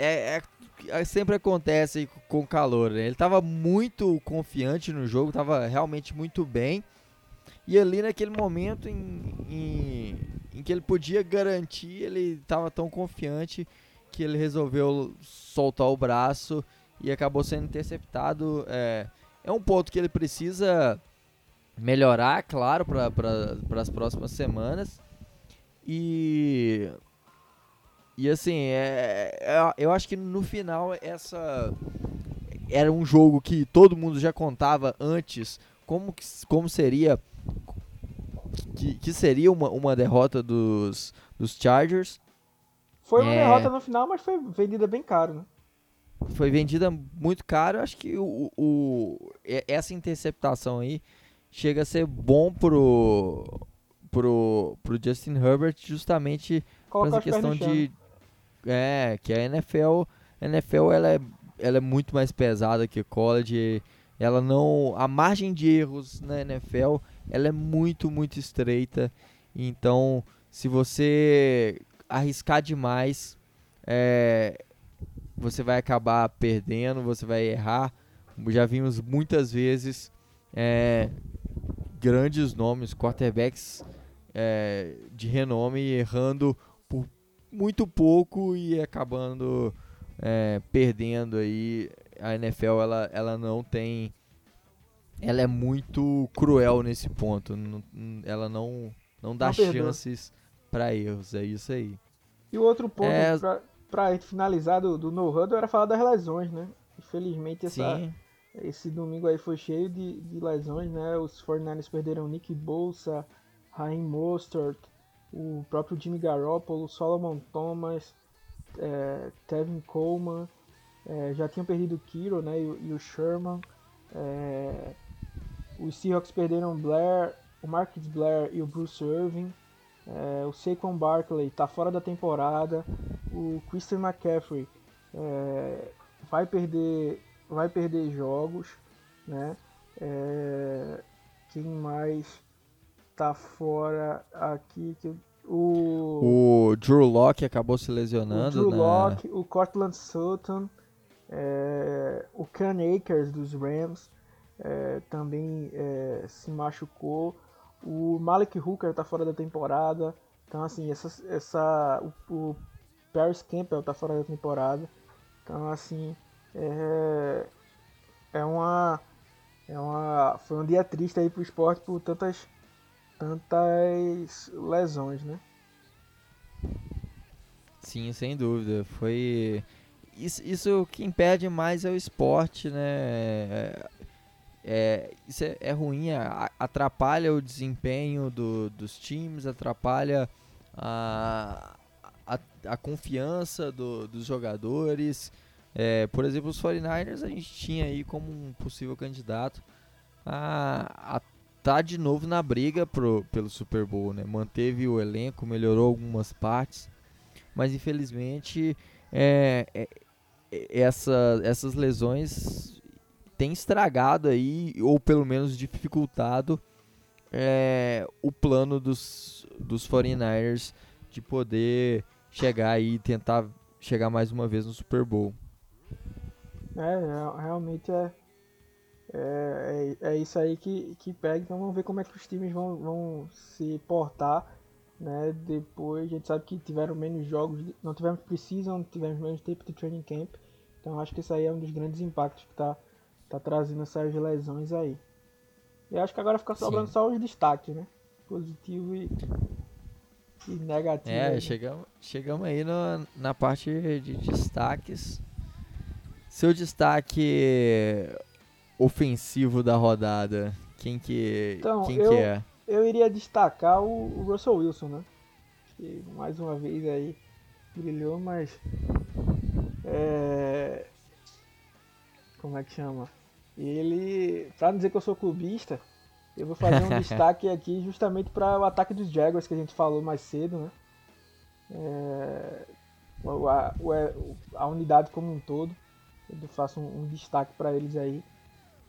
É, é, é, sempre acontece com calor. Né? Ele estava muito confiante no jogo, estava realmente muito bem. E ali naquele momento em, em, em que ele podia garantir, ele estava tão confiante que ele resolveu soltar o braço e acabou sendo interceptado. É, é um ponto que ele precisa melhorar, claro, para pra, as próximas semanas. E. E assim, é, é, eu acho que no final essa. Era um jogo que todo mundo já contava antes como, como seria. Que, que seria uma, uma derrota dos, dos Chargers. Foi uma é... derrota no final, mas foi vendida bem caro, né? Foi vendida muito caro. Acho que o, o, essa interceptação aí chega a ser bom pro, pro, pro Justin Herbert justamente por essa questão de é que a NFL NFL ela é, ela é muito mais pesada que college ela não a margem de erros na NFL ela é muito muito estreita então se você arriscar demais, é, você vai acabar perdendo, você vai errar. Já vimos muitas vezes é, grandes nomes, quarterbacks é, de renome errando muito pouco e acabando é, perdendo aí. A NFL ela, ela não tem, ela é muito cruel nesse ponto. ela não não dá não chances para erros, é isso aí. E o outro ponto é... para finalizar do, do No Huddle era falar das lesões, né? Infelizmente essa, esse domingo aí foi cheio de, de lesões, né? Os 49ers perderam Nick Bolsa, Raheem Mostert, o próprio Jimmy Garoppolo, Solomon Thomas, é, Tevin Coleman, é, já tinham perdido o Kiro né, e, e o Sherman. É, os Seahawks perderam Blair, o Marcus Blair e o Bruce Irving. É, o Saquon Barkley está fora da temporada. O Christian McCaffrey é, vai perder vai perder jogos, né? É, quem mais está fora aqui que o o Drew Locke acabou se lesionando, o Drew né? Locke, o Cortland Sutton, é, o Can Akers dos Rams é, também é, se machucou. O Malik Hooker tá fora da temporada. Então, assim, essa, essa, o, o Paris Campbell tá fora da temporada. Então, assim, é, é uma. É uma. Foi um dia triste aí pro esporte por tantas. Tantas lesões, né? Sim, sem dúvida. Foi. Isso, isso que impede mais é o esporte, né? É, é, isso é, é ruim, atrapalha o desempenho do, dos times, atrapalha a, a, a confiança do, dos jogadores. É, por exemplo, os 49ers a gente tinha aí como um possível candidato a, a tá de novo na briga pro, pelo Super Bowl, né? Manteve o elenco, melhorou algumas partes, mas infelizmente é, é, essa, essas lesões tem estragado aí, ou pelo menos dificultado, é, o plano dos, dos 49ers de poder chegar aí e tentar chegar mais uma vez no Super Bowl. É, é realmente é, é, é, é, isso aí que, que pega. Então vamos ver como é que os times vão, vão se portar. Né? Depois a gente sabe que tiveram menos jogos, não tivemos precisam, tivemos menos tempo de training camp. Então acho que isso aí é um dos grandes impactos que está tá trazendo essas lesões aí. E acho que agora fica sobrando Sim. só os destaques, né? Positivo e, e negativo. É, aí, chegamos, chegamos aí no, na parte de destaques. Seu destaque ofensivo da rodada? Quem que, Então, quem eu- que é? Eu iria destacar o, o Russell Wilson, né? Que mais uma vez aí brilhou, mas. É. Como é que chama? Ele. Pra não dizer que eu sou clubista, eu vou fazer um destaque aqui justamente para o ataque dos Jaguars que a gente falou mais cedo, né? É, o- a, o- a unidade como um todo. Eu faço um, um destaque para eles aí.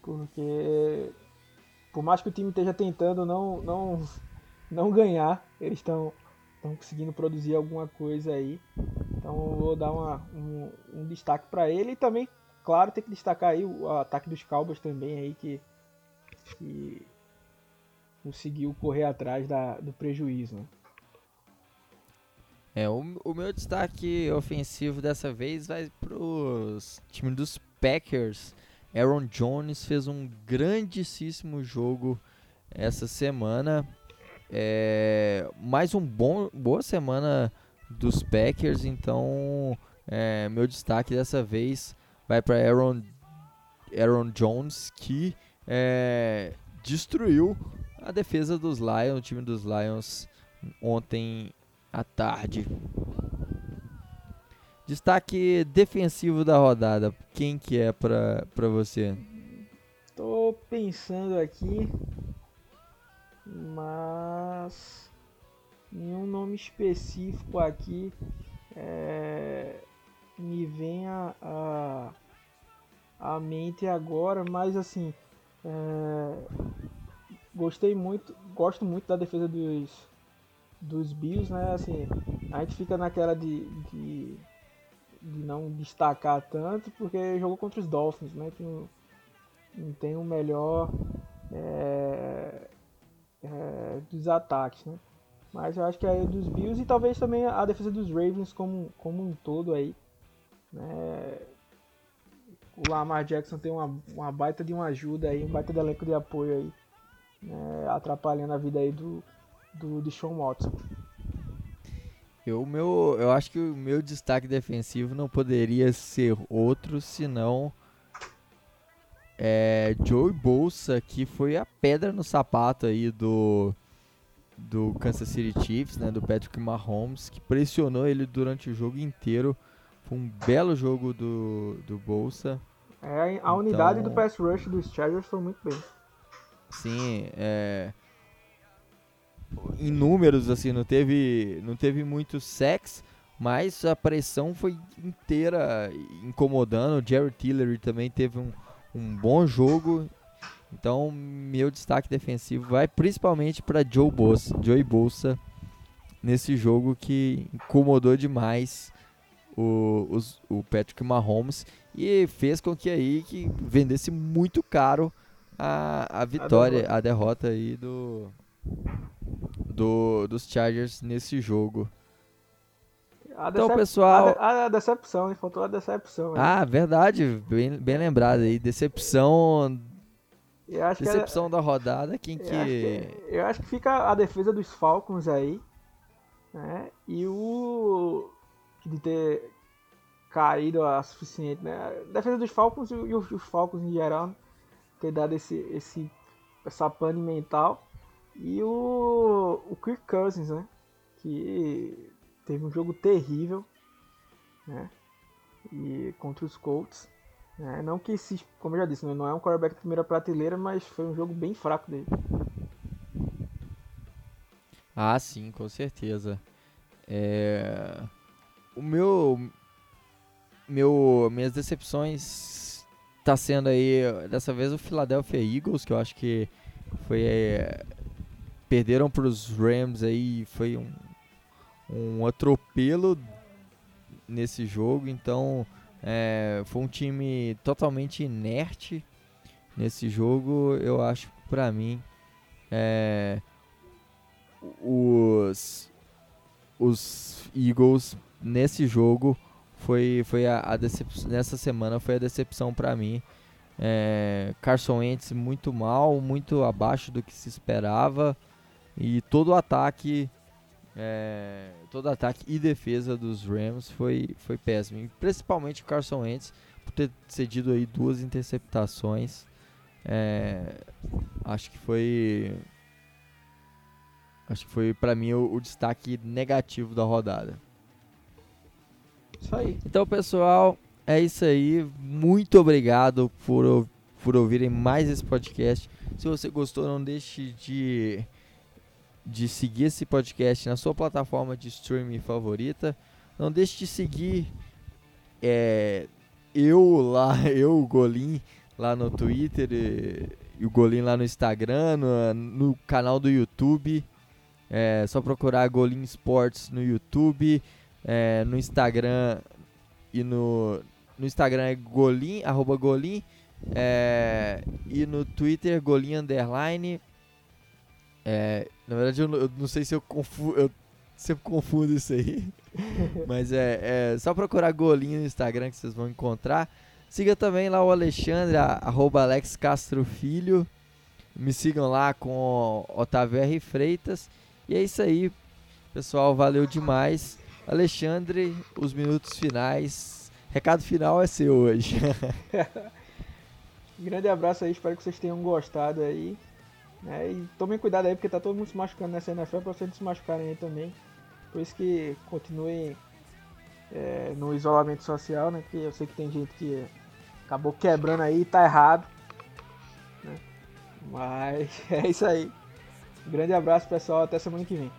Porque por mais que o time esteja tentando não, não, não ganhar, eles estão conseguindo produzir alguma coisa aí. Então vou dar uma, um, um destaque para ele e também, claro, tem que destacar aí o ataque dos Cowboys também aí que, que conseguiu correr atrás da, do prejuízo. Né? É, o, o meu destaque ofensivo dessa vez vai pros time dos Packers. Aaron Jones fez um grandíssimo jogo essa semana. É, mais um bom boa semana dos Packers, então é, meu destaque dessa vez vai para Aaron Aaron Jones que é, destruiu a defesa dos Lions, o time dos Lions ontem à tarde. Destaque defensivo da rodada. Quem que é pra, pra você? Tô pensando aqui, mas nenhum nome específico aqui é, me vem a, a, a mente agora, mas assim é, gostei muito, gosto muito da defesa dos, dos Bills, né? Assim, a gente fica naquela de, de, não destacar tanto porque jogou contra os Dolphins, né? Que não, não tem o melhor é, é, dos ataques, né? Mas eu acho que aí dos Bills e talvez também a defesa dos Ravens como, como um todo aí, né? O Lamar Jackson tem uma, uma baita de uma ajuda aí, um baita de elenco de apoio aí, né? atrapalhando a vida aí do, do Deshaun Watson. Eu, meu, eu acho que o meu destaque defensivo não poderia ser outro senão é, Joey Bolsa, que foi a pedra no sapato aí do, do Kansas City Chiefs, né, do Patrick Mahomes, que pressionou ele durante o jogo inteiro. Foi um belo jogo do, do Bolsa. É, a unidade Então- do pass rush dos Chargers foi muito bem. Sim, é. Em números, assim, não teve, não teve muito sex, mas a pressão foi inteira incomodando. O Jerry Tillery também teve um, um bom jogo. Então, meu destaque defensivo vai principalmente para Joe Bolsa, Joey Bolsa nesse jogo que incomodou demais o, os- o Patrick Mahomes e fez com que aí que vendesse muito caro a, a vitória, a derrota, aí do, do dos Chargers nesse jogo. A Então, pessoal- A, de- a decepção, hein? Faltou a decepção. hein? Ah, verdade, bem, bem lembrado aí. Decepção, eu acho que decepção da rodada, quem eu que... acho que, eu acho que fica a defesa dos Falcons aí, né? E o de ter caído a suficiente, né? A defesa dos Falcons e, e os, os Falcons em geral ter dado esse, esse essa pane mental e o o Kirk Cousins, né? Que teve um jogo terrível, né? E contra os Colts. né? não que se, como eu já disse, né, não é um quarterback de primeira prateleira, mas foi um jogo bem fraco dele. Ah, sim, com certeza. É... O meu, meu, minhas decepções tá sendo aí dessa vez o Philadelphia Eagles, que eu acho que foi é, perderam para os Rams aí, foi um, um atropelo nesse jogo, então é, foi um time totalmente inerte nesse jogo. Eu acho para mim é, os os Eagles nesse jogo foi foi a, a decep- nessa semana foi a decepção para mim. É, Carson Wentz muito mal, muito abaixo do que se esperava e todo o ataque é, todo ataque e defesa dos Rams foi foi péssimo, e principalmente o Carson Wentz por ter cedido aí duas interceptações. É, acho que foi. Acho que foi para mim o, o destaque negativo da rodada. Isso aí. Então, pessoal, é isso aí. Muito obrigado por, por ouvirem mais esse podcast. Se você gostou, não deixe de, de seguir esse podcast na sua plataforma de streaming favorita. Não deixe de seguir é, eu lá, eu, o Golim, lá no Twitter e, e o Golim lá no Instagram, no, no canal do YouTube. É só procurar Golim Sports no YouTube, é, no Instagram e no, no Instagram é Golim, arroba Golim, é, e no Twitter Golim Underline. É, na verdade eu, eu, não sei se eu confundo, eu sempre confundo isso aí, mas é, é só procurar Golim no Instagram que vocês vão encontrar. Siga também lá o Alexandre, arroba Alex Castro Filho. Me sigam lá com Otávio R. Freitas. E é isso aí, pessoal. Valeu demais. Alexandre, os minutos finais. Recado final é seu hoje. Grande abraço aí, espero que vocês tenham gostado aí. Né? E tomem cuidado aí, porque tá todo mundo se machucando nessa NFL, pra vocês não se machucarem aí também. Por isso que continuem é, no isolamento social, né? Que eu sei que tem gente que acabou quebrando aí, tá errado. Né? Mas é isso aí. Grande abraço, pessoal. Até semana que vem.